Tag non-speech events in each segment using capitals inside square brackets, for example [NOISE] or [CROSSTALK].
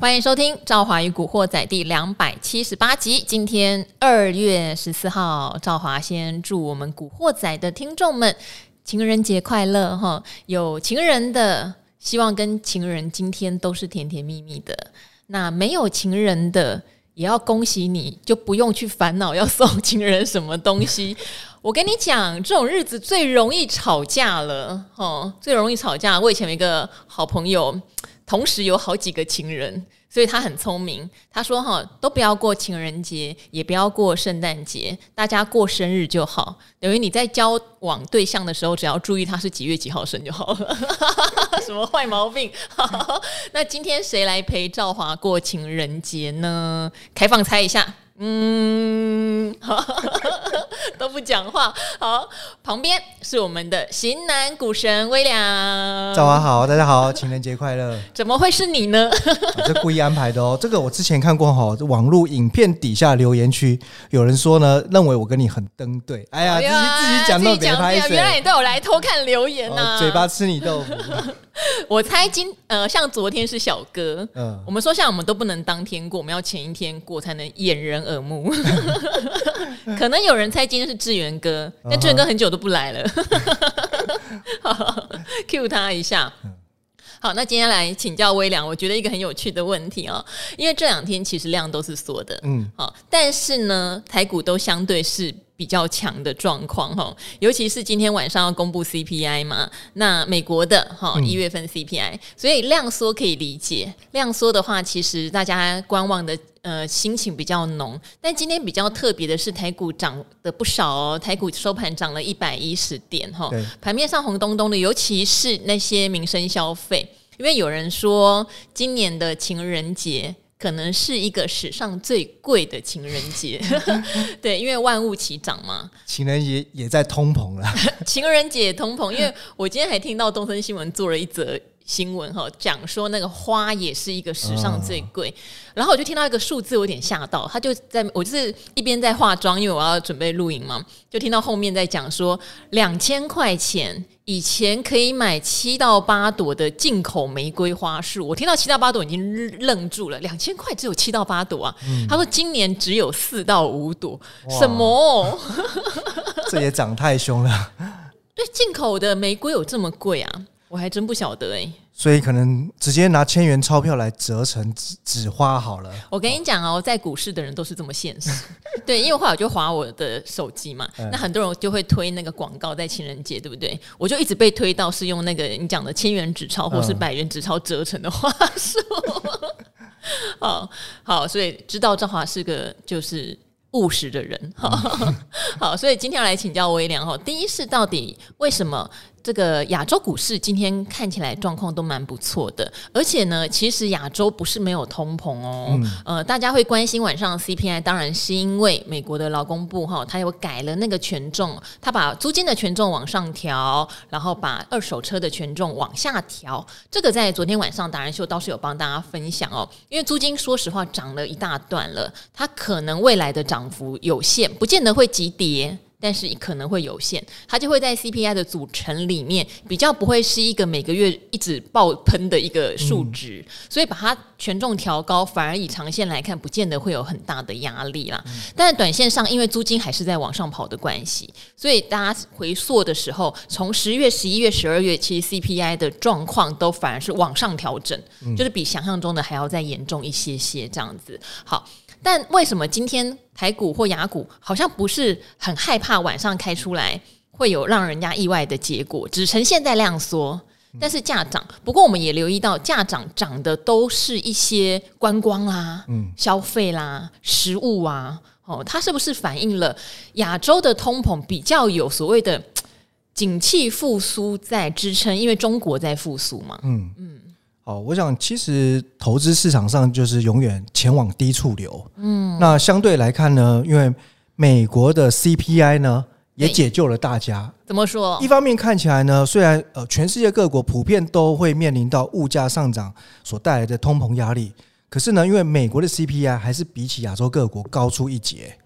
欢迎收听《赵华与古惑仔》第两百七十八集。今天二月十四号，赵华先祝我们古惑仔的听众们情人节快乐哈！有情人的，希望跟情人今天都是甜甜蜜蜜的。那没有情人的，也要恭喜你，就不用去烦恼要送情人什么东西。[LAUGHS] 我跟你讲，这种日子最容易吵架了哦，最容易吵架。我以前有一个好朋友。同时有好几个情人，所以他很聪明。他说：“哈，都不要过情人节，也不要过圣诞节，大家过生日就好。等于你在交往对象的时候，只要注意他是几月几号生就好了。[LAUGHS] 什么坏毛病？[LAUGHS] 那今天谁来陪赵华过情人节呢？开放猜一下。”嗯，都不讲话。好，旁边是我们的型男股神威廉。早上好，大家好，情人节快乐。怎么会是你呢？[LAUGHS] 这故意安排的哦。这个我之前看过哈，网络影片底下留言区有人说呢，认为我跟你很登对。哎呀，自己自己讲都别拍。原来你都有来偷看留言呐、哦，嘴巴吃你豆腐。[LAUGHS] 我猜今呃，像昨天是小哥，嗯，我们说像我们都不能当天过，我们要前一天过才能掩人耳目。[LAUGHS] 可能有人猜今天是志源哥，但志源哥很久都不来了。[LAUGHS] 好，cue 他一下。好，那今天来请教微凉，我觉得一个很有趣的问题哦，因为这两天其实量都是缩的，嗯，好，但是呢，台股都相对是。比较强的状况哈，尤其是今天晚上要公布 CPI 嘛，那美国的哈一月份 CPI，嗯，所以量缩可以理解。量缩的话，其实大家观望的呃心情比较浓。但今天比较特别的是，台股涨的不少哦，台股收盘涨了一百一十点哈，盘面上红咚咚的，尤其是那些民生消费，因为有人说今年的情人节。可能是一个史上最贵的情人节，[LAUGHS] 对，因为万物齐涨嘛。情人节也在通膨了，[LAUGHS] 情人节也通膨，因为我今天还听到东森新闻做了一则新闻哈，讲说那个花也是一个史上最贵，然后我就听到一个数字，我有点吓到。他就在我就是一边在化妆，因为我要准备录影嘛，就听到后面在讲说两千块钱。以前可以买七到八朵的进口玫瑰花束，我听到七到八朵已经愣住了。两千块只有七到八朵啊？嗯、他说今年只有四到五朵，什么？这也涨太凶了。[LAUGHS] 对，进口的玫瑰有这么贵啊？我还真不晓得哎、欸。所以可能直接拿千元钞票来折成纸纸花好了。我跟你讲哦，在股市的人都是这么现实。[LAUGHS] 对，因为后来我就划我的手机嘛，那很多人就会推那个广告，在情人节，对不对？我就一直被推到是用那个你讲的千元纸钞或是百元纸钞折成的花束。[LAUGHS] 好好，所以知道赵华是个就是务实的人。好，[LAUGHS] 好，所以今天要来请教威廉哈，第一是到底为什么？这个亚洲股市今天看起来状况都蛮不错的，而且呢，其实亚洲不是没有通膨哦。嗯、呃，大家会关心晚上 CPI，当然是因为美国的劳工部哈，他有改了那个权重，他把租金的权重往上调，然后把二手车的权重往下调。这个在昨天晚上达人秀倒是有帮大家分享哦，因为租金说实话涨了一大段了，它可能未来的涨幅有限，不见得会急跌。但是可能会有限，它就会在 CPI 的组成里面比较不会是一个每个月一直爆喷的一个数值，嗯、所以把它权重调高，反而以长线来看，不见得会有很大的压力啦。嗯、但是短线上，因为租金还是在往上跑的关系，所以大家回溯的时候，从十月、十一月、十二月，其实 CPI 的状况都反而是往上调整，嗯、就是比想象中的还要再严重一些些这样子。好。但为什么今天台股或雅股好像不是很害怕晚上开出来会有让人家意外的结果？只呈现在量缩，但是价涨。不过我们也留意到，价涨涨的都是一些观光啦、嗯、消费啦、食物啊。哦，它是不是反映了亚洲的通膨比较有所谓的景气复苏在支撑？因为中国在复苏嘛。嗯嗯。哦，我想其实投资市场上就是永远前往低处流。嗯，那相对来看呢，因为美国的 CPI 呢也解救了大家。怎么说？一方面看起来呢，虽然呃全世界各国普遍都会面临到物价上涨所带来的通膨压力，可是呢，因为美国的 CPI 还是比起亚洲各国高出一截。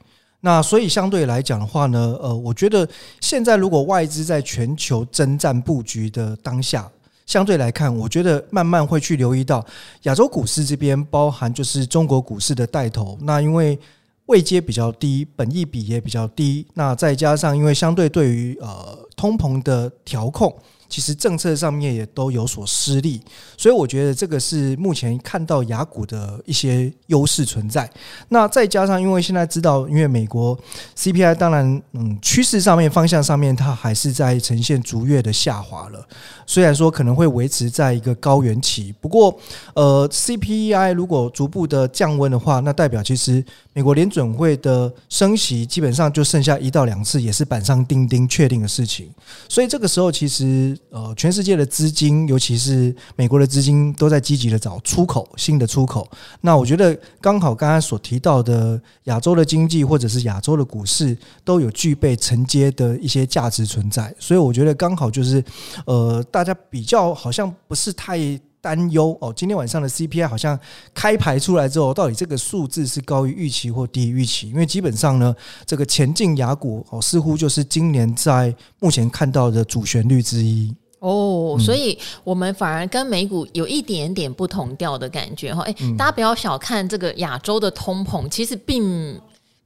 那所以相对来讲的话呢，呃，我觉得现在如果外资在全球征战布局的当下。相对来看，我觉得慢慢会去留意到亚洲股市这边，包含就是中国股市的带头。那因为位阶比较低，本益比也比较低，那再加上因为相对对于呃通膨的调控。其实政策上面也都有所失利，所以我觉得这个是目前看到雅股的一些优势存在。那再加上，因为现在知道，因为美国 CPI 当然，嗯，趋势上面方向上面，它还是在呈现逐月的下滑了。虽然说可能会维持在一个高原期，不过，呃，CPI 如果逐步的降温的话，那代表其实美国联准会的升息基本上就剩下一到两次，也是板上钉钉确定的事情。所以这个时候其实。呃，全世界的资金，尤其是美国的资金，都在积极的找出口，新的出口。那我觉得刚好刚刚所提到的亚洲的经济，或者是亚洲的股市，都有具备承接的一些价值存在。所以我觉得刚好就是，呃，大家比较好像不是太。担忧哦，今天晚上的 CPI 好像开牌出来之后，到底这个数字是高于预期或低于预期？因为基本上呢，这个前进亚股哦，似乎就是今年在目前看到的主旋律之一哦，所以我们反而跟美股有一点点不同调的感觉哈。哎，大家不要小看这个亚洲的通膨，其实并。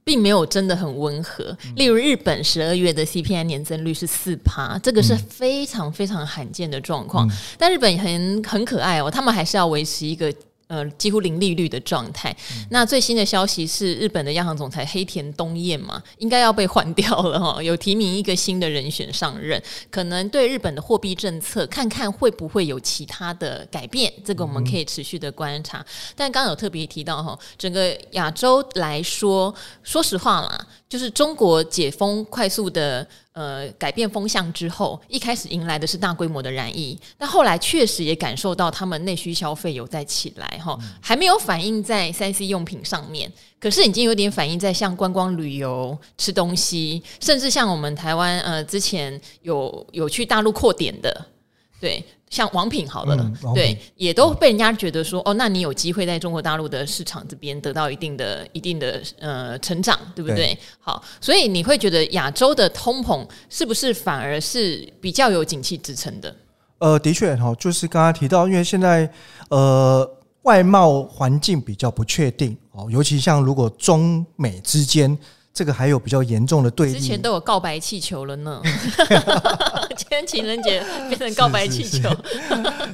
并没有真的很温和。例如，日本十二月的 CPI 年增率是四趴，这个是非常非常罕见的状况。但日本很很可爱哦，他们还是要维持一个。呃，几乎零利率的状态。那最新的消息是，日本的央行总裁黑田东彦嘛，应该要被换掉了哈，[LAUGHS] 有提名一个新的人选上任，可能对日本的货币政策看看会不会有其他的改变，这个我们可以持续的观察。但刚刚有特别提到哈，整个亚洲来说，说实话啦，就是中国解封快速的。呃，改变风向之后，一开始迎来的是大规模的染疫，但后来确实也感受到他们内需消费有在起来哈，还没有反映在三 C 用品上面，可是已经有点反映在像观光旅游、吃东西，甚至像我们台湾呃之前有有去大陆扩点的，对。像王品好了，嗯、对，也都被人家觉得说，哦，那你有机会在中国大陆的市场这边得到一定的、一定的呃成长，对不对？对好，所以你会觉得亚洲的通膨是不是反而是比较有景气支撑的？呃，的确哈，就是刚刚提到，因为现在呃外贸环境比较不确定哦，尤其像如果中美之间。这个还有比较严重的对立，之前都有告白气球了呢。[LAUGHS] 今天情人节变成告白气球，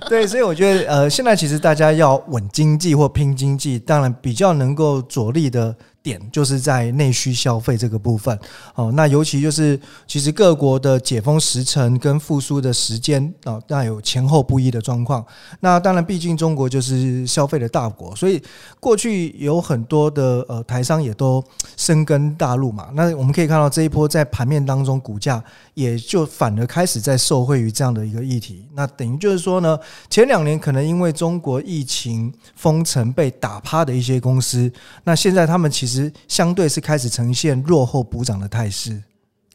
对，所以我觉得呃，现在其实大家要稳经济或拼经济，当然比较能够着力的。点就是在内需消费这个部分哦，那尤其就是其实各国的解封时程跟复苏的时间啊，那有前后不一的状况。那当然，毕竟中国就是消费的大国，所以过去有很多的呃台商也都深耕大陆嘛。那我们可以看到这一波在盘面当中，股价也就反而开始在受惠于这样的一个议题。那等于就是说呢，前两年可能因为中国疫情封城被打趴的一些公司，那现在他们其实。相对是开始呈现落后补涨的态势。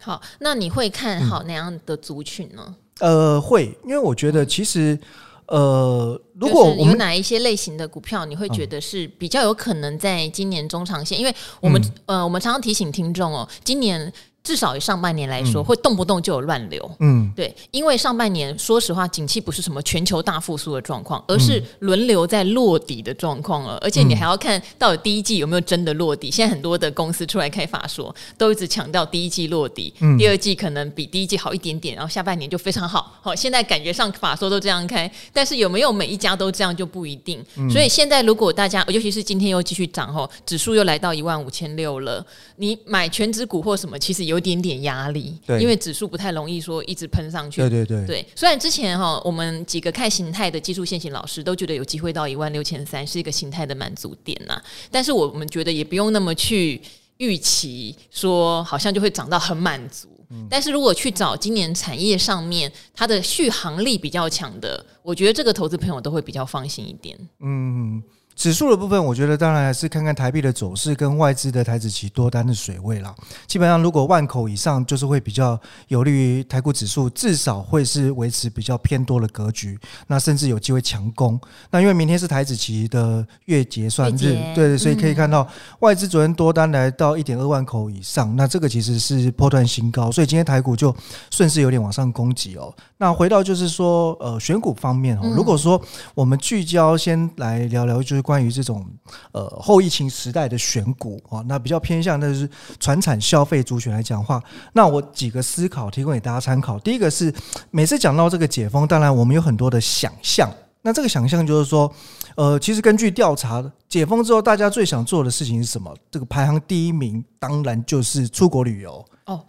好，那你会看好哪样的族群呢？嗯、呃，会，因为我觉得其实，呃，如果我们有哪一些类型的股票，你会觉得是比较有可能在今年中长线？因为我们，呃，我们常常提醒听众哦，今年。至少以上半年来说，会动不动就有乱流。嗯，对，因为上半年说实话，景气不是什么全球大复苏的状况，而是轮流在落底的状况了。而且你还要看到底第一季有没有真的落底。现在很多的公司出来开法说，都一直强调第一季落底，第二季可能比第一季好一点点，然后下半年就非常好。好，现在感觉上法说都这样开，但是有没有每一家都这样就不一定。所以现在如果大家，尤其是今天又继续涨后，指数又来到一万五千六了，你买全指股或什么，其实有。点点压力，对，因为指数不太容易说一直喷上去。对对对，对。虽然之前哈，我们几个看形态的技术线型老师都觉得有机会到一万六千三是一个形态的满足点呐，但是我们觉得也不用那么去预期说好像就会涨到很满足。嗯。但是如果去找今年产业上面它的续航力比较强的，我觉得这个投资朋友都会比较放心一点。嗯。指数的部分，我觉得当然还是看看台币的走势跟外资的台子期多单的水位啦。基本上，如果万口以上，就是会比较有利于台股指数，至少会是维持比较偏多的格局。那甚至有机会强攻。那因为明天是台子期的月结算日，对，对，所以可以看到外资昨天多单来到一点二万口以上，那这个其实是破断新高，所以今天台股就顺势有点往上攻击哦。那回到就是说，呃，选股方面哦，如果说我们聚焦先来聊聊，就是。关于这种呃后疫情时代的选股啊，那比较偏向的是传产消费族群来讲话。那我几个思考提供给大家参考。第一个是每次讲到这个解封，当然我们有很多的想象。那这个想象就是说，呃，其实根据调查，解封之后大家最想做的事情是什么？这个排行第一名当然就是出国旅游哦。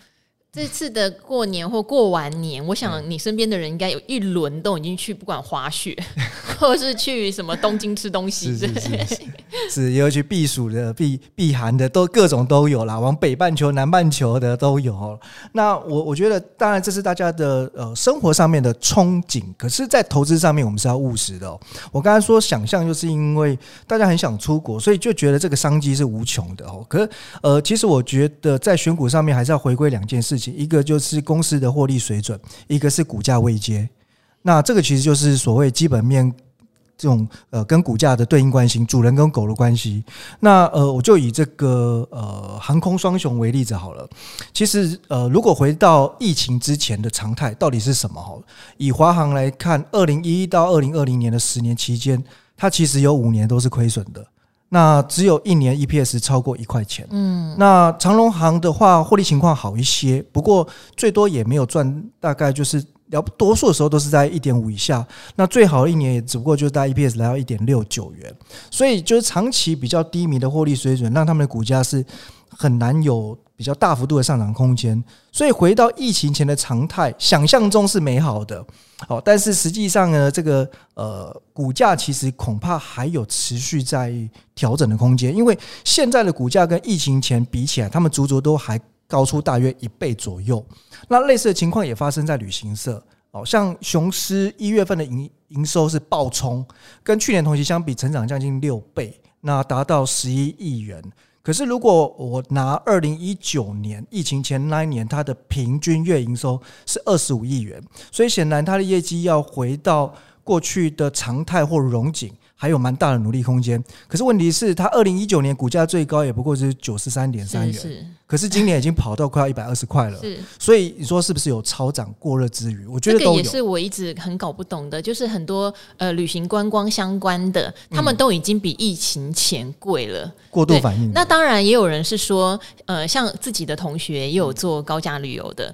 这次的过年或过完年，我想你身边的人应该有一轮都已经去，不管滑雪，[LAUGHS] 或是去什么东京吃东西，是是是，是，是也有去避暑的、避避寒的，都各种都有啦。往北半球、南半球的都有。那我我觉得，当然这是大家的呃生活上面的憧憬，可是，在投资上面，我们是要务实的哦。我刚才说想象，就是因为大家很想出国，所以就觉得这个商机是无穷的哦。可是呃，其实我觉得在选股上面，还是要回归两件事。一个就是公司的获利水准，一个是股价位阶。那这个其实就是所谓基本面这种呃跟股价的对应关系，主人跟狗的关系。那呃，我就以这个呃航空双雄为例子好了。其实呃，如果回到疫情之前的常态到底是什么？好，以华航来看，二零一一到二零二零年的十年期间，它其实有五年都是亏损的。那只有一年 EPS 超过一块钱，嗯，那长隆行的话获利情况好一些，不过最多也没有赚，大概就是了多数的时候都是在一点五以下。那最好的一年也只不过就是大概 EPS 来到一点六九元，所以就是长期比较低迷的获利水准，让他们的股价是很难有比较大幅度的上涨空间。所以回到疫情前的常态，想象中是美好的。好，但是实际上呢，这个呃股价其实恐怕还有持续在调整的空间，因为现在的股价跟疫情前比起来，他们足足都还高出大约一倍左右。那类似的情况也发生在旅行社，哦，像雄狮一月份的营营收是暴冲，跟去年同期相比，成长将近六倍，那达到十一亿元。可是，如果我拿二零一九年疫情前那一年，它的平均月营收是二十五亿元，所以显然它的业绩要回到过去的常态或荣景。还有蛮大的努力空间，可是问题是，它二零一九年股价最高也不过是九十三点三元，是，可是今年已经跑到快要一百二十块了，是，所以你说是不是有超涨过热之余？我觉得这个也是我一直很搞不懂的，就是很多呃旅行观光相关的，他们都已经比疫情前贵了，过度反应。那当然也有人是说，呃，像自己的同学也有做高价旅游的。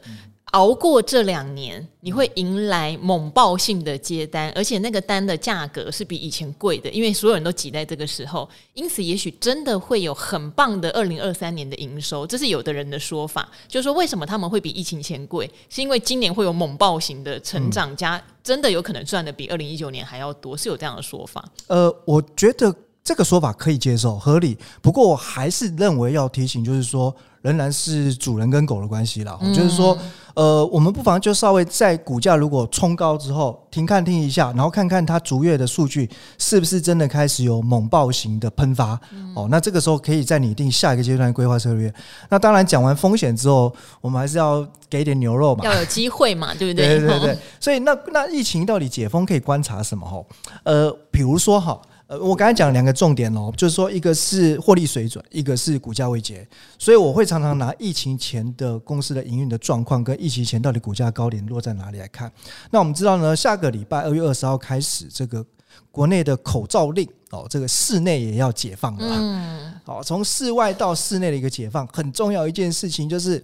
熬过这两年，你会迎来猛爆性的接单，而且那个单的价格是比以前贵的，因为所有人都挤在这个时候，因此也许真的会有很棒的二零二三年的营收，这是有的人的说法，就是说为什么他们会比疫情前贵，是因为今年会有猛爆型的成长，加真的有可能赚的比二零一九年还要多，是有这样的说法。呃，我觉得这个说法可以接受，合理，不过我还是认为要提醒，就是说。仍然是主人跟狗的关系啦，就是说，呃，我们不妨就稍微在股价如果冲高之后停看听一下，然后看看它逐月的数据是不是真的开始有猛暴型的喷发哦。那这个时候可以再拟定下一个阶段的规划策略。那当然讲完风险之后，我们还是要给点牛肉嘛，要有机会嘛，对不对？[LAUGHS] 对对对。所以那那疫情到底解封可以观察什么？哈，呃，比如说哈。呃，我刚才讲两个重点哦，就是说一个是获利水准，一个是股价位阶，所以我会常常拿疫情前的公司的营运的状况跟疫情前到底股价高点落在哪里来看。那我们知道呢，下个礼拜二月二十号开始，这个国内的口罩令哦，这个室内也要解放了。嗯，好，从室外到室内的一个解放，很重要一件事情就是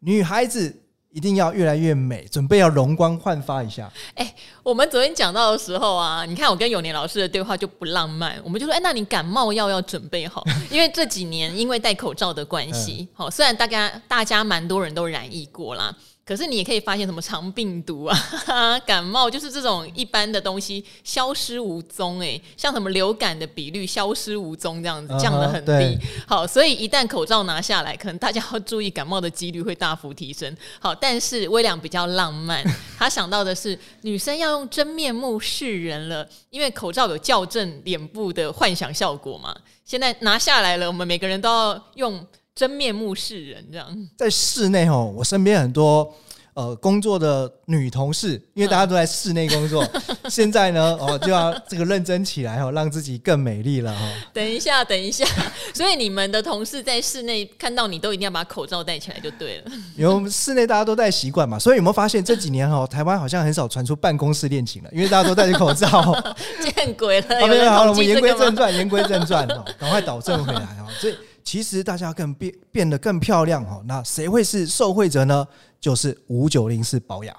女孩子。一定要越来越美，准备要容光焕发一下。哎、欸，我们昨天讲到的时候啊，你看我跟永年老师的对话就不浪漫，我们就说，哎、欸，那你感冒药要准备好，[LAUGHS] 因为这几年因为戴口罩的关系，好、嗯，虽然大家大家蛮多人都染疫过啦。可是你也可以发现什么肠病毒啊、[LAUGHS] 感冒，就是这种一般的东西消失无踪。哎，像什么流感的比率消失无踪这样子，降得很低。Uh-huh, 好，所以一旦口罩拿下来，可能大家要注意感冒的几率会大幅提升。好，但是威廉比较浪漫，[LAUGHS] 他想到的是女生要用真面目示人了，因为口罩有校正脸部的幻想效果嘛。现在拿下来了，我们每个人都要用。真面目示人，这样在室内哦，我身边很多呃工作的女同事，因为大家都在室内工作，嗯、[LAUGHS] 现在呢哦就要这个认真起来哦，让自己更美丽了哈。等一下，等一下，[LAUGHS] 所以你们的同事在室内看到你都一定要把口罩戴起来就对了。因为我们室内大家都戴习惯嘛，所以有没有发现这几年哦，台湾好像很少传出办公室恋情了，因为大家都戴着口罩。[LAUGHS] 见鬼了！好了好了，我们言归正传，言归正传哦，赶快导正回来哦。所以。其实大家更变变得更漂亮哦，那谁会是受惠者呢？就是五九零是宝雅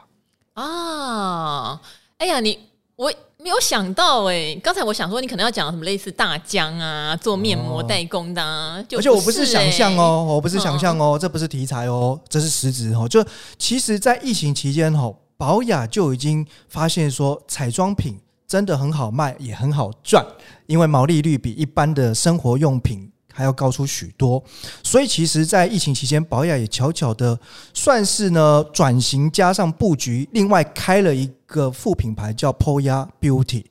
啊！哎呀，你我没有想到哎，刚才我想说你可能要讲什么类似大疆啊，做面膜代工的，啊，而且我不是想象哦，我不是想象哦，这不是题材哦，这是实质哦。就其实，在疫情期间哦，宝雅就已经发现说，彩妆品真的很好卖，也很好赚，因为毛利率比一般的生活用品。还要高出许多，所以其实，在疫情期间，宝雅也悄悄的算是呢转型加上布局，另外开了一个副品牌叫 Poya Beauty。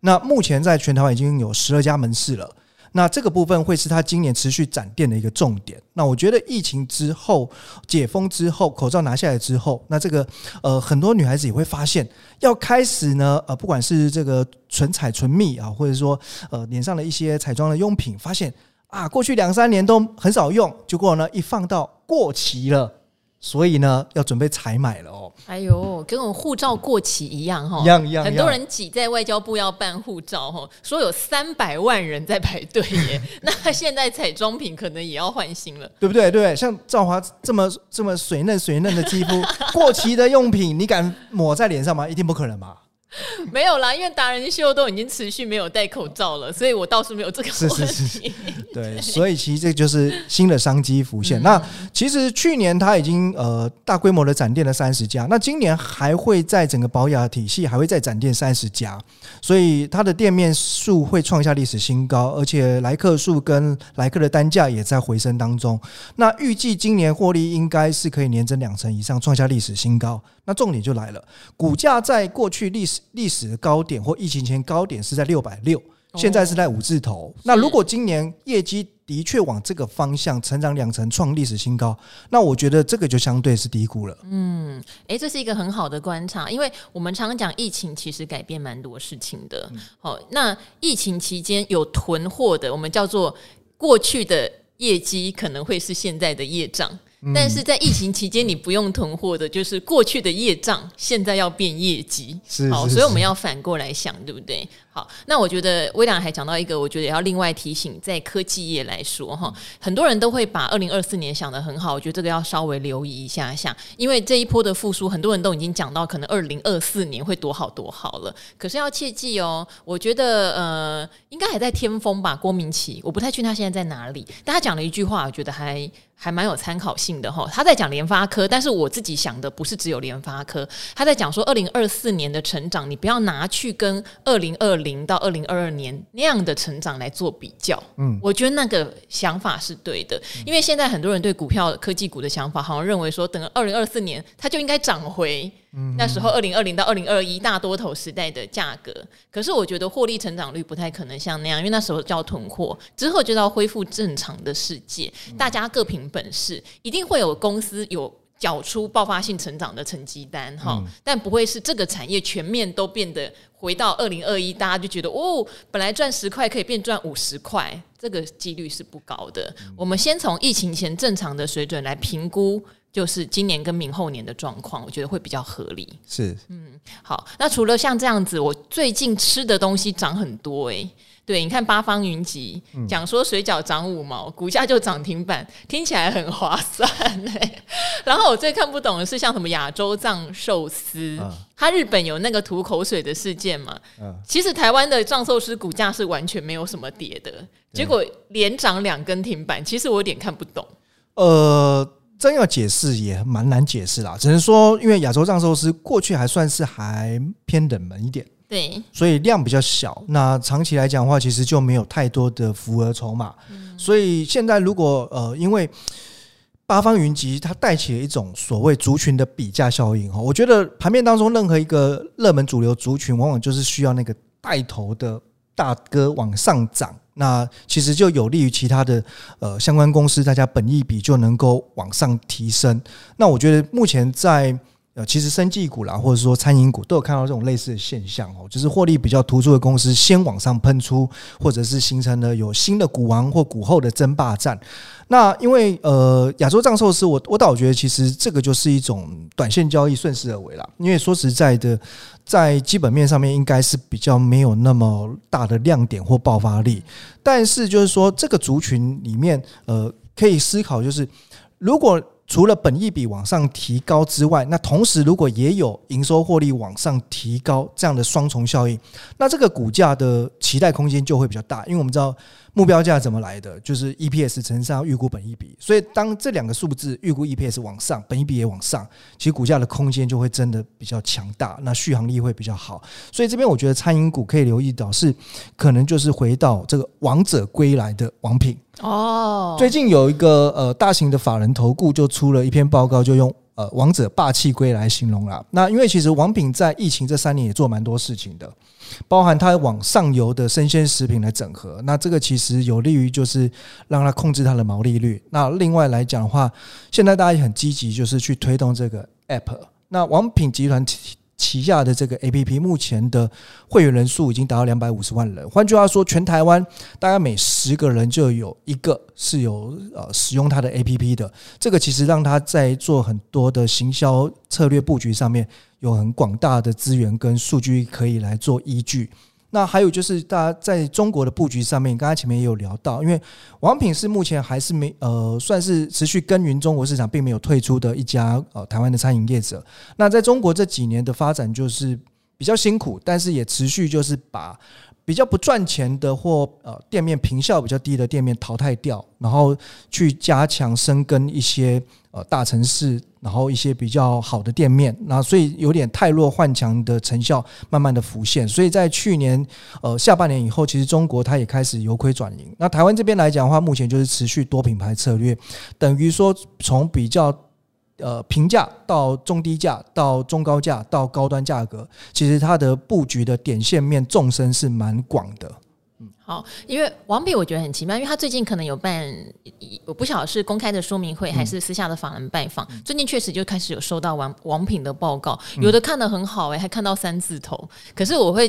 那目前在全台已经有十二家门市了。那这个部分会是他今年持续展店的一个重点。那我觉得疫情之后解封之后，口罩拿下来之后，那这个呃很多女孩子也会发现，要开始呢呃不管是这个唇彩、唇蜜啊，或者说呃脸上的一些彩妆的用品，发现。啊，过去两三年都很少用，结果呢，一放到过期了，所以呢，要准备采买了哦。哎呦，跟我护照过期一样哈，一样一样。很多人挤在外交部要办护照哈，说有三百万人在排队耶。[LAUGHS] 那现在彩妆品可能也要换新了，对不对？对，像赵华这么这么水嫩水嫩的肌肤，[LAUGHS] 过期的用品你敢抹在脸上吗？一定不可能吧。[LAUGHS] 没有啦，因为达人秀都已经持续没有戴口罩了，所以我倒是没有这个问题。是是是，对，所以其实这就是新的商机浮现。嗯、那其实去年他已经呃大规模的展店了三十家，那今年还会在整个保雅体系还会再展店三十家，所以它的店面数会创下历史新高，而且来客数跟来客的单价也在回升当中。那预计今年获利应该是可以年增两成以上，创下历史新高。那重点就来了，股价在过去历史历史的高点或疫情前高点是在六百六，现在是在五字头。那如果今年业绩的确往这个方向成长两成，创历史新高，那我觉得这个就相对是低估了。嗯，诶，这是一个很好的观察，因为我们常常讲疫情其实改变蛮多事情的。好，那疫情期间有囤货的，我们叫做过去的业绩可能会是现在的业障。但是在疫情期间，你不用囤货的，就是过去的业障，现在要变业绩，是，好，所以我们要反过来想，对不对？好，那我觉得威廉还讲到一个，我觉得也要另外提醒，在科技业来说，哈，很多人都会把二零二四年想得很好，我觉得这个要稍微留意一下下，因为这一波的复苏，很多人都已经讲到可能二零二四年会多好多好了。可是要切记哦，我觉得呃，应该还在天风吧，郭明錤，我不太确定他现在在哪里，但他讲了一句话，我觉得还还蛮有参考性的哈。他在讲联发科，但是我自己想的不是只有联发科，他在讲说二零二四年的成长，你不要拿去跟二零二零。零到二零二二年那样的成长来做比较，嗯，我觉得那个想法是对的，因为现在很多人对股票科技股的想法，好像认为说，等二零二四年它就应该涨回那时候二零二零到二零二一大多头时代的价格。可是我觉得获利成长率不太可能像那样，因为那时候叫囤货，之后就要恢复正常的世界，大家各凭本事，一定会有公司有。缴出爆发性成长的成绩单哈，嗯、但不会是这个产业全面都变得回到二零二一，大家就觉得哦，本来赚十块可以变赚五十块，这个几率是不高的。嗯、我们先从疫情前正常的水准来评估，就是今年跟明后年的状况，我觉得会比较合理。是，嗯，好，那除了像这样子，我最近吃的东西涨很多诶、欸。对，你看八方云集讲说水饺涨五毛，股价就涨停板，听起来很划算欸。[LAUGHS] 然后我最看不懂的是像什么亚洲藏寿司，它日本有那个吐口水的事件嘛？其实台湾的藏寿司股价是完全没有什么跌的，结果连涨两根停板，其实我有点看不懂。呃。真要解释也蛮难解释啦，只能说因为亚洲藏寿司过去还算是还偏冷门一点，对，所以量比较小。那长期来讲的话，其实就没有太多的浮额筹码。所以现在如果呃，因为八方云集它带起了一种所谓族群的比价效应哈，我觉得盘面当中任何一个热门主流族群，往往就是需要那个带头的大哥往上涨。那其实就有利于其他的呃相关公司，大家本益比就能够往上提升。那我觉得目前在呃，其实生技股啦，或者说餐饮股都有看到这种类似的现象哦，就是获利比较突出的公司先往上喷出，或者是形成了有新的股王或股后的争霸战。那因为呃亚洲藏寿司，我我倒觉得其实这个就是一种短线交易，顺势而为啦。因为说实在的。在基本面上面应该是比较没有那么大的亮点或爆发力，但是就是说这个族群里面，呃，可以思考就是，如果除了本益比往上提高之外，那同时如果也有营收获利往上提高这样的双重效应，那这个股价的期待空间就会比较大，因为我们知道。目标价怎么来的？就是 EPS 乘上预估本益比，所以当这两个数字预估 EPS 往上，本益比也往上，其实股价的空间就会真的比较强大，那续航力会比较好。所以这边我觉得餐饮股可以留意到，是可能就是回到这个王者归来的王品哦。最近有一个呃大型的法人投顾就出了一篇报告，就用呃王者霸气归来形容了。那因为其实王品在疫情这三年也做蛮多事情的。包含它往上游的生鲜食品来整合，那这个其实有利于就是让它控制它的毛利率。那另外来讲的话，现在大家也很积极，就是去推动这个 App。那王品集团旗下的这个 APP 目前的会员人数已经达到两百五十万人，换句话说，全台湾大概每十个人就有一个是有呃使用它的 APP 的。这个其实让他在做很多的行销策略布局上面有很广大的资源跟数据可以来做依据。那还有就是，大家在中国的布局上面，刚才前面也有聊到，因为王品是目前还是没呃，算是持续耕耘中国市场，并没有退出的一家呃台湾的餐饮业者。那在中国这几年的发展就是比较辛苦，但是也持续就是把。比较不赚钱的或呃店面坪效比较低的店面淘汰掉，然后去加强深耕一些呃大城市，然后一些比较好的店面，那所以有点太弱换强的成效慢慢的浮现。所以在去年呃下半年以后，其实中国它也开始由亏转盈。那台湾这边来讲的话，目前就是持续多品牌策略，等于说从比较。呃，平价到中低价，到中高价，到高端价格，其实它的布局的点线面纵深是蛮广的。嗯，好，因为王品我觉得很奇妙，因为他最近可能有办，我不晓得是公开的说明会还是私下的访人拜访，嗯、最近确实就开始有收到王王品的报告，有的看的很好哎、欸，还看到三字头。可是我会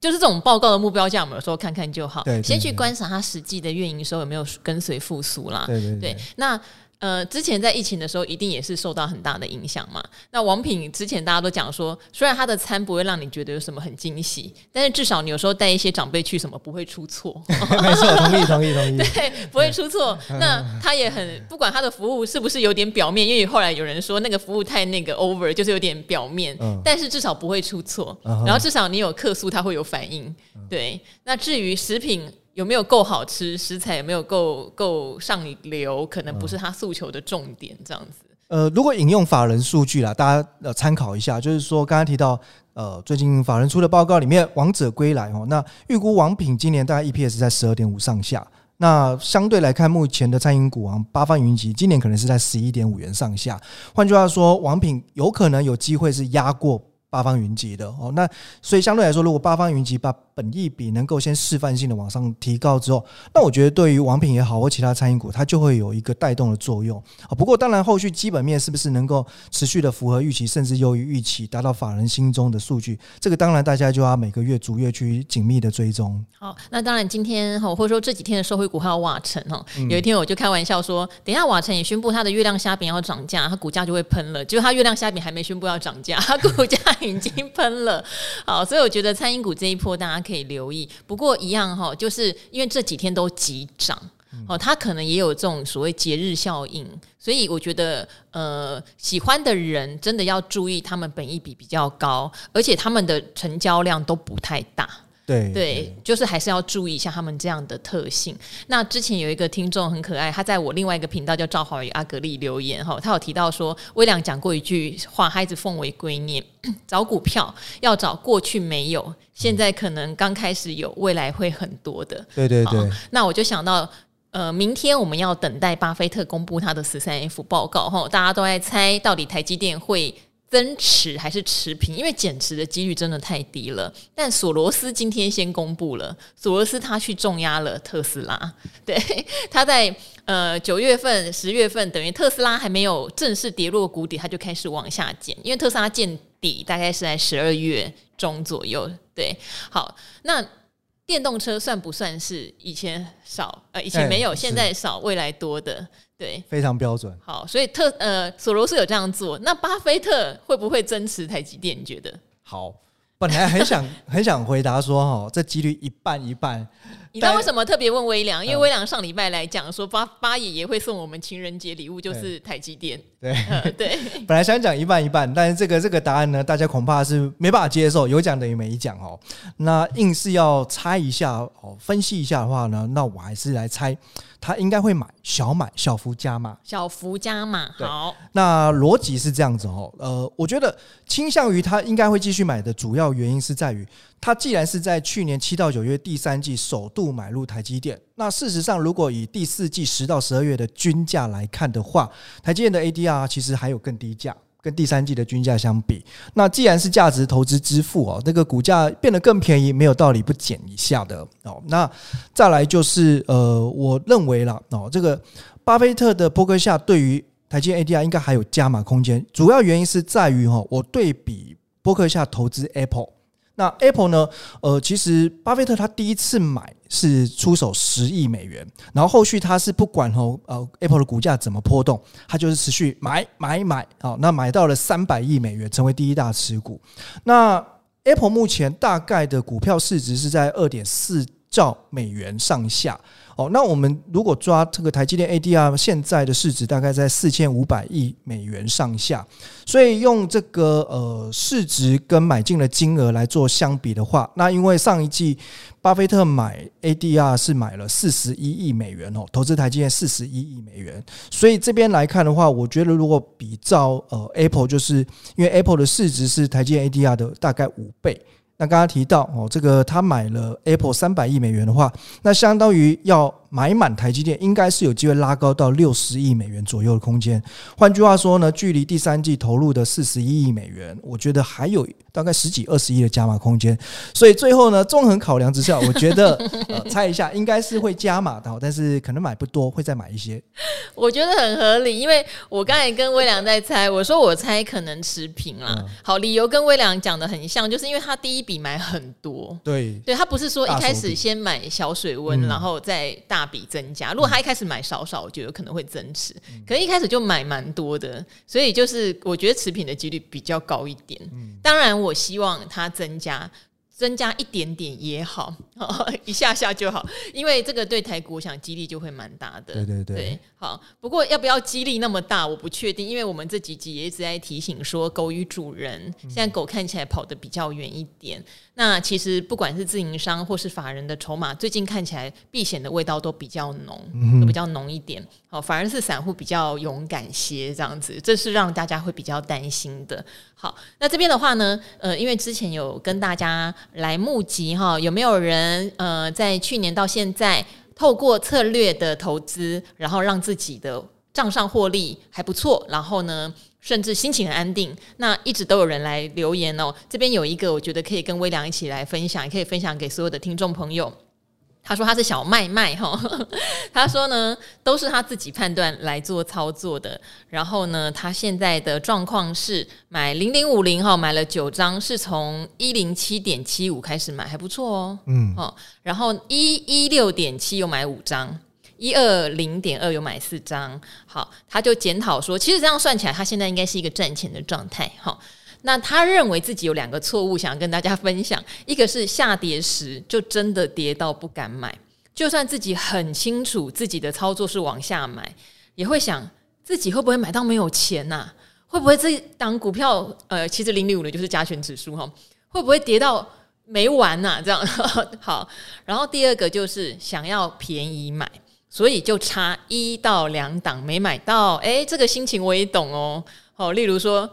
就是这种报告的目标价，我们有时候看看就好，对先去观察它实际的运营时候有没有跟随复苏啦。对对对，对，那。呃，之前在疫情的时候，一定也是受到很大的影响嘛。那王品之前大家都讲说，虽然他的餐不会让你觉得有什么很惊喜，但是至少你有时候带一些长辈去，什么不会出错。[LAUGHS] 没错，同意，同意，同意。[LAUGHS] 对，不会出错。那他也很不管他的服务是不是有点表面，因为后来有人说那个服务太那个 over，就是有点表面，但是至少不会出错。然后至少你有客诉，他会有反应。对。那至于食品。有没有够好吃？食材有没有够够上流？可能不是他诉求的重点，这样子。呃，如果引用法人数据啦，大家呃参考一下，就是说刚刚提到，呃，最近法人出的报告里面，王者归来哦，那预估王品今年大概 EPS 在十二点五上下。那相对来看，目前的餐饮股王八方云集今年可能是在十一点五元上下。换句话说，王品有可能有机会是压过。八方云集的哦，那所以相对来说，如果八方云集把本益比能够先示范性的往上提高之后，那我觉得对于王品也好或其他餐饮股，它就会有一个带动的作用啊。不过当然后续基本面是不是能够持续的符合预期，甚至优于预期，达到法人心中的数据，这个当然大家就要每个月逐月去紧密的追踪。好，那当然今天哈或者说这几天的社会股还有瓦城哈，有一天我就开玩笑说，等一下瓦城也宣布它的月亮虾饼要涨价，它股价就会喷了。结果它月亮虾饼还没宣布要涨价，它股价。[LAUGHS] 已经喷了，好，所以我觉得餐饮股这一波大家可以留意。不过一样哈，就是因为这几天都急涨，哦，它可能也有这种所谓节日效应，所以我觉得呃，喜欢的人真的要注意，他们本益比比较高，而且他们的成交量都不太大。对对，就是还是要注意一下他们这样的特性。那之前有一个听众很可爱，他在我另外一个频道叫赵华与阿格力留言哈，他有提到说，威廉讲过一句话，他一直奉为圭臬：[CLEARS THROAT] 找股票要找过去没有，现在可能刚开始有，未来会很多的。对对对。那我就想到，呃，明天我们要等待巴菲特公布他的十三 F 报告哈，大家都在猜到底台积电会。增持还是持平？因为减持的几率真的太低了。但索罗斯今天先公布了，索罗斯他去重压了特斯拉。[LAUGHS] 对，他在呃九月份、十月份，等于特斯拉还没有正式跌落谷底，他就开始往下减。因为特斯拉见底大概是在十二月中左右。对，好，那电动车算不算是以前少？呃，以前没有，现在少，未来多的？对，非常标准。好，所以特呃，索罗斯有这样做，那巴菲特会不会增持台积电？你觉得？好，本来很想 [LAUGHS] 很想回答说，哈，这几率一半一半。你知道为什么特别问微良？因为微良上礼拜来讲说八八爷爷会送我们情人节礼物，就是台积电。对、呃、[LAUGHS] 对，[LAUGHS] 本来想讲一半一半，但是这个这个答案呢，大家恐怕是没办法接受，有讲等于没讲哦。那硬是要猜一下哦，分析一下的话呢，那我还是来猜，他应该会买小买小幅加码，小幅加码。好，那逻辑是这样子哦。呃，我觉得倾向于他应该会继续买的主要原因是在于。他既然是在去年七到九月第三季首度不买入台积电，那事实上，如果以第四季十到十二月的均价来看的话，台积电的 ADR 其实还有更低价，跟第三季的均价相比。那既然是价值投资支付哦，那个股价变得更便宜，没有道理不减一下的哦。那再来就是呃，我认为了哦，这个巴菲特的波克夏对于台积电 ADR 应该还有加码空间，主要原因是在于哈，我对比波克夏投资 Apple。那 Apple 呢？呃，其实巴菲特他第一次买是出手十亿美元，然后后续他是不管哦，呃，Apple 的股价怎么波动，他就是持续买买买，好，那买到了三百亿美元，成为第一大持股。那 Apple 目前大概的股票市值是在二点四兆美元上下。哦，那我们如果抓这个台积电 ADR，现在的市值大概在四千五百亿美元上下，所以用这个呃市值跟买进的金额来做相比的话，那因为上一季巴菲特买 ADR 是买了四十一亿美元哦，投资台积电四十一亿美元，所以这边来看的话，我觉得如果比照呃 Apple，就是因为 Apple 的市值是台积电 ADR 的大概五倍。那刚刚提到哦，这个他买了 Apple 三百亿美元的话，那相当于要买满台积电，应该是有机会拉高到六十亿美元左右的空间。换句话说呢，距离第三季投入的四十一亿美元，我觉得还有大概十几二十亿的加码空间。所以最后呢，综合考量之下，我觉得呃，[LAUGHS] 猜一下应该是会加码的，但是可能买不多，会再买一些。我觉得很合理，因为我刚才跟威良在猜，我说我猜可能持平啦。好，理由跟威良讲的很像，就是因为他第一笔。买很多，对，对他不是说一开始先买小水温，然后再大笔增加。如果他一开始买少少，我觉得可能会增持。可能一开始就买蛮多的，所以就是我觉得持平的几率比较高一点。当然，我希望它增加。增加一点点也好，[LAUGHS] 一下下就好，因为这个对台股想激励就会蛮大的。对对对，对，好。不过要不要激励那么大，我不确定，因为我们这几集也一直在提醒说，狗与主人，现在狗看起来跑得比较远一点。那其实不管是自营商或是法人的筹码，最近看起来避险的味道都比较浓，都比较浓一点。好，反而是散户比较勇敢些，这样子，这是让大家会比较担心的。好，那这边的话呢，呃，因为之前有跟大家来募集哈，有没有人呃，在去年到现在透过策略的投资，然后让自己的账上获利还不错，然后呢，甚至心情很安定，那一直都有人来留言哦。这边有一个，我觉得可以跟微良一起来分享，也可以分享给所有的听众朋友。他说他是小麦麦哈，[LAUGHS] 他说呢都是他自己判断来做操作的。然后呢，他现在的状况是买零零五零哈，买了九张，是从一零七点七五开始买，还不错哦。嗯，哦，然后一一六点七又买五张。一二零点二有买四张，好，他就检讨说，其实这样算起来，他现在应该是一个赚钱的状态。好，那他认为自己有两个错误，想要跟大家分享。一个是下跌时就真的跌到不敢买，就算自己很清楚自己的操作是往下买，也会想自己会不会买到没有钱呐？会不会这档股票，呃，其实零零五的就是加权指数哈，会不会跌到没完呐、这样 [LAUGHS] 好。然后第二个就是想要便宜买，所以就差一到两档没买到。哎，这个心情我也懂哦。好，例如说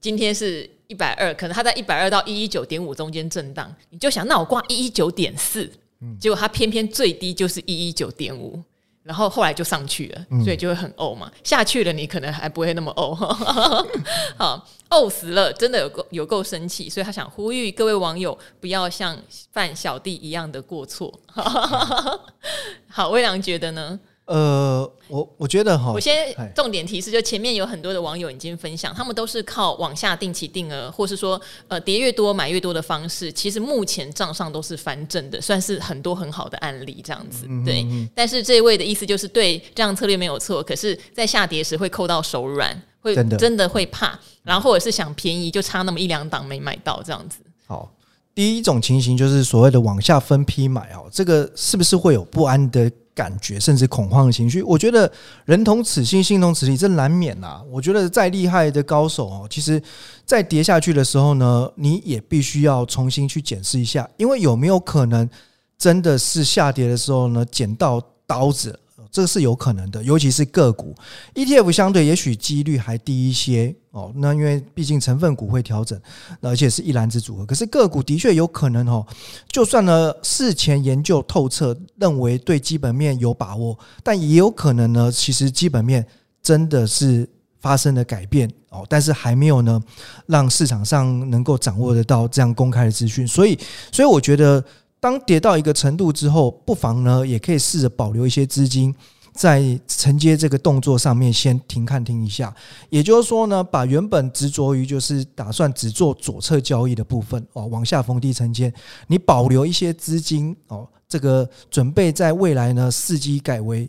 今天是一百二，可能它在一百二到一一九点五中间震荡，你就想那我挂一一九点四，结果它偏偏最低就是一一九点五。然后后来就上去了，所以就会很呕嘛。嗯、下去了，你可能还不会那么呕，[LAUGHS] 好呕死了，真的有够有够生气。所以他想呼吁各位网友不要像犯小弟一样的过错。[LAUGHS] 好，微良觉得呢？呃，我我觉得哈，我先重点提示，就前面有很多的网友已经分享，他们都是靠往下定期定额，或是说呃跌越多买越多的方式，其实目前账上都是翻正的，算是很多很好的案例这样子。对，嗯、但是这一位的意思就是对这样策略没有错，可是在下跌时会扣到手软，会真的会怕，然后或者是想便宜就差那么一两档没买到这样子。好，第一种情形就是所谓的往下分批买哦，这个是不是会有不安的感觉甚至恐慌的情绪，我觉得人同此心，心同此理，这难免呐、啊。我觉得再厉害的高手哦，其实，再跌下去的时候呢，你也必须要重新去检视一下，因为有没有可能真的是下跌的时候呢，捡到刀子。这是有可能的，尤其是个股 ETF 相对也许几率还低一些哦。那因为毕竟成分股会调整，而且是一篮子组合。可是个股的确有可能哦，就算呢事前研究透彻，认为对基本面有把握，但也有可能呢，其实基本面真的是发生了改变哦，但是还没有呢让市场上能够掌握得到这样公开的资讯。所以，所以我觉得。当跌到一个程度之后，不妨呢，也可以试着保留一些资金，在承接这个动作上面先停看停一下。也就是说呢，把原本执着于就是打算只做左侧交易的部分哦，往下逢低承接，你保留一些资金哦，这个准备在未来呢，伺机改为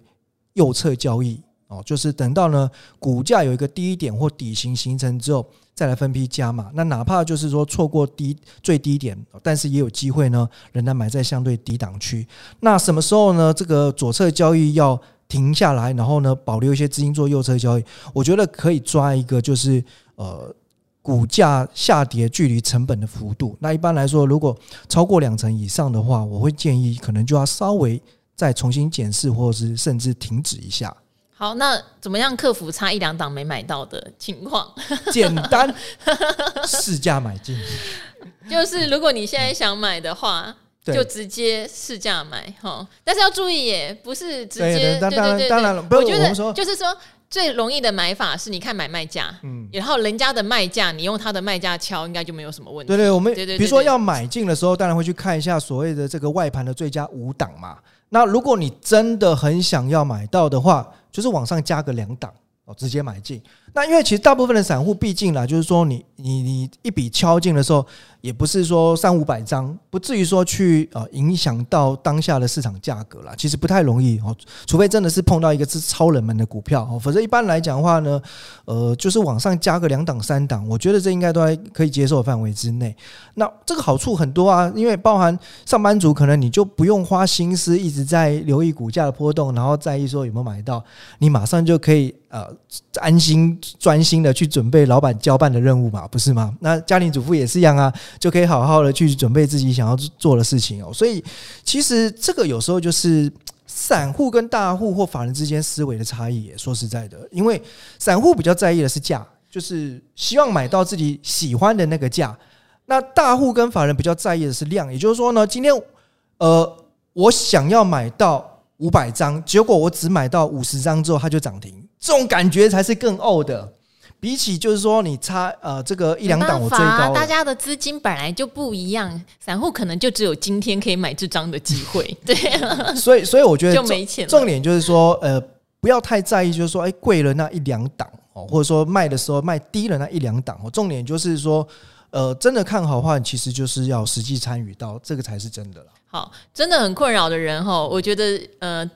右侧交易哦，就是等到呢股价有一个低点或底型形成之后。再来分批加码，那哪怕就是说错过低最低点，但是也有机会呢，仍然买在相对低档区。那什么时候呢？这个左侧交易要停下来，然后呢，保留一些资金做右侧交易。我觉得可以抓一个，就是呃，股价下跌距离成本的幅度。那一般来说，如果超过两成以上的话，我会建议可能就要稍微再重新检视，或者是甚至停止一下。好，那怎么样克服差一两档没买到的情况？简单，市价买进。[LAUGHS] 就是如果你现在想买的话，就直接市价买哈。但是要注意耶，不是直接。当然，当然了。我觉得就是说，最容易的买法是你看买卖价，嗯，然后人家的卖价，你用他的卖价敲，应该就没有什么问题。对对，我们比如说要买进的时候，当然会去看一下所谓的这个外盘的最佳五档嘛。那如果你真的很想要买到的话，就是往上加个两档哦，直接买进。那因为其实大部分的散户，毕竟啦，就是说你你你一笔敲进的时候，也不是说三五百张，不至于说去呃影响到当下的市场价格啦。其实不太容易哦，除非真的是碰到一个是超冷门的股票哦，否则一般来讲的话呢，呃，就是往上加个两档三档，我觉得这应该都还可以接受的范围之内。那这个好处很多啊，因为包含上班族可能你就不用花心思一直在留意股价的波动，然后在意说有没有买到，你马上就可以呃安心。专心的去准备老板交办的任务嘛，不是吗？那家庭主妇也是一样啊，就可以好好的去准备自己想要做的事情哦。所以其实这个有时候就是散户跟大户或法人之间思维的差异。说实在的，因为散户比较在意的是价，就是希望买到自己喜欢的那个价。那大户跟法人比较在意的是量，也就是说呢，今天呃，我想要买到五百张，结果我只买到五十张之后，它就涨停。这种感觉才是更呕的，比起就是说你差呃这个一两档我追高，啊，大家的资金本来就不一样，散户可能就只有今天可以买这张的机会，[LAUGHS] 对，所以所以我觉得就没钱。重点就是说呃不要太在意，就是说哎贵了那一两档哦，或者说卖的时候卖低了那一两档哦，重点就是说呃真的看好的话，其实就是要实际参与到这个才是真的了。好，真的很困扰的人哈，我觉得呃。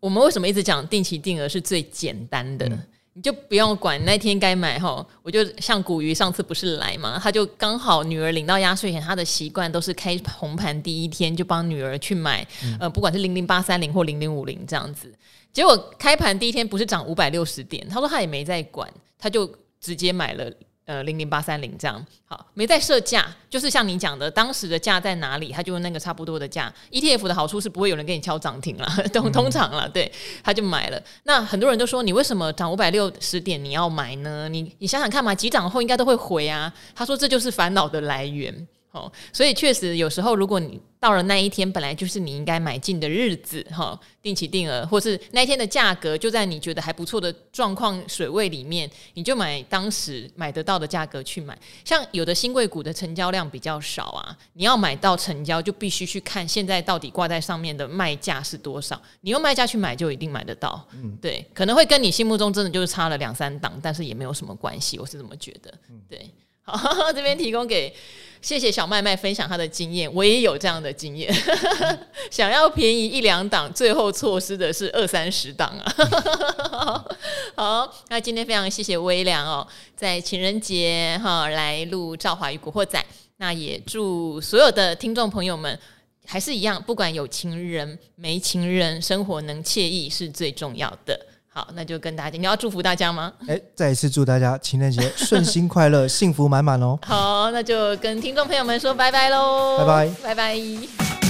我们为什么一直讲定期定额是最简单的？嗯、你就不用管那天该买哈。我就像古鱼上次不是来嘛，他就刚好女儿领到压岁钱，他的习惯都是开红盘第一天就帮女儿去买，嗯、呃，不管是零零八三零或零零五零这样子。结果开盘第一天不是涨五百六十点，他说他也没在管，他就直接买了。呃零零八三零这样。好，没在设价，就是像你讲的，当时的价在哪里，他就用那个差不多的价。ETF 的好处是不会有人给你敲涨停了，[LAUGHS] 通通常了，对，他就买了。那很多人都说，你为什么涨五百六十点你要买呢？你你想想看嘛，急涨后应该都会回啊。他说这就是烦恼的来源。哦，所以确实有时候，如果你到了那一天，本来就是你应该买进的日子，哈，定期定额，或是那一天的价格就在你觉得还不错的状况水位里面，你就买当时买得到的价格去买。像有的新贵股的成交量比较少啊，你要买到成交，就必须去看现在到底挂在上面的卖价是多少，你用卖价去买就一定买得到。嗯，对，可能会跟你心目中真的就是差了两三档，但是也没有什么关系，我是这么觉得。对。好，[LAUGHS] 这边提供给谢谢小麦麦分享他的经验，我也有这样的经验。[LAUGHS] 想要便宜一两档，最后错失的是二三十档啊。[LAUGHS] 好，那今天非常谢谢微良哦，在情人节哈来录《赵华与古惑仔》，那也祝所有的听众朋友们还是一样，不管有情人没情人，生活能惬意是最重要的。好，那就跟大家，你要祝福大家吗？哎，再一次祝大家情人节顺心快乐，[LAUGHS] 幸福满满哦。好，那就跟听众朋友们说拜拜喽，拜拜，拜拜。